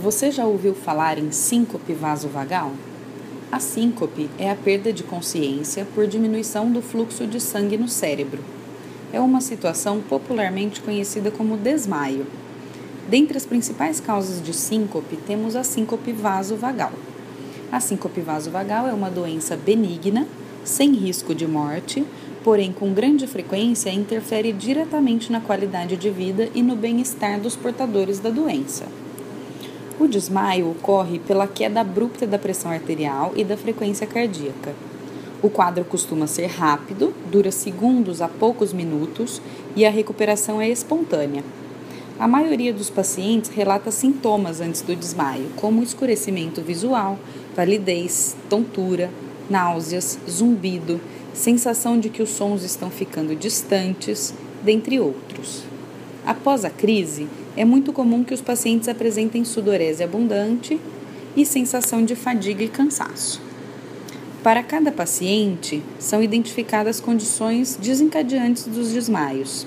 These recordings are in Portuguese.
Você já ouviu falar em síncope vasovagal? A síncope é a perda de consciência por diminuição do fluxo de sangue no cérebro. É uma situação popularmente conhecida como desmaio. Dentre as principais causas de síncope, temos a síncope vasovagal. A síncope vasovagal é uma doença benigna, sem risco de morte, porém com grande frequência interfere diretamente na qualidade de vida e no bem-estar dos portadores da doença. O desmaio ocorre pela queda abrupta da pressão arterial e da frequência cardíaca. O quadro costuma ser rápido, dura segundos a poucos minutos e a recuperação é espontânea. A maioria dos pacientes relata sintomas antes do desmaio, como escurecimento visual, palidez, tontura, náuseas, zumbido, sensação de que os sons estão ficando distantes, dentre outros. Após a crise, é muito comum que os pacientes apresentem sudorese abundante e sensação de fadiga e cansaço. Para cada paciente, são identificadas condições desencadeantes dos desmaios.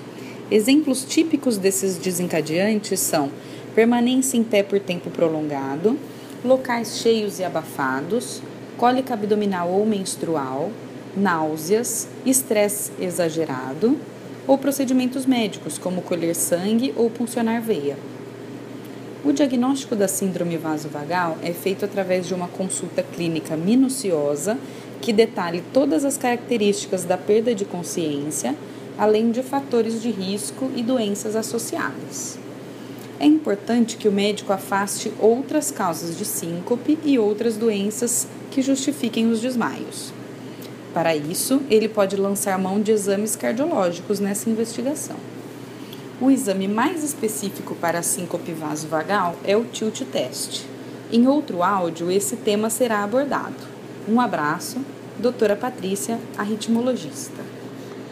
Exemplos típicos desses desencadeantes são permanência em pé por tempo prolongado, locais cheios e abafados, cólica abdominal ou menstrual, náuseas, estresse exagerado ou procedimentos médicos, como colher sangue ou puncionar veia. O diagnóstico da síndrome vasovagal é feito através de uma consulta clínica minuciosa que detalhe todas as características da perda de consciência, além de fatores de risco e doenças associadas. É importante que o médico afaste outras causas de síncope e outras doenças que justifiquem os desmaios. Para isso, ele pode lançar mão de exames cardiológicos nessa investigação. O exame mais específico para a síncope vasovagal é o tilt test. Em outro áudio, esse tema será abordado. Um abraço, doutora Patrícia, arritmologista.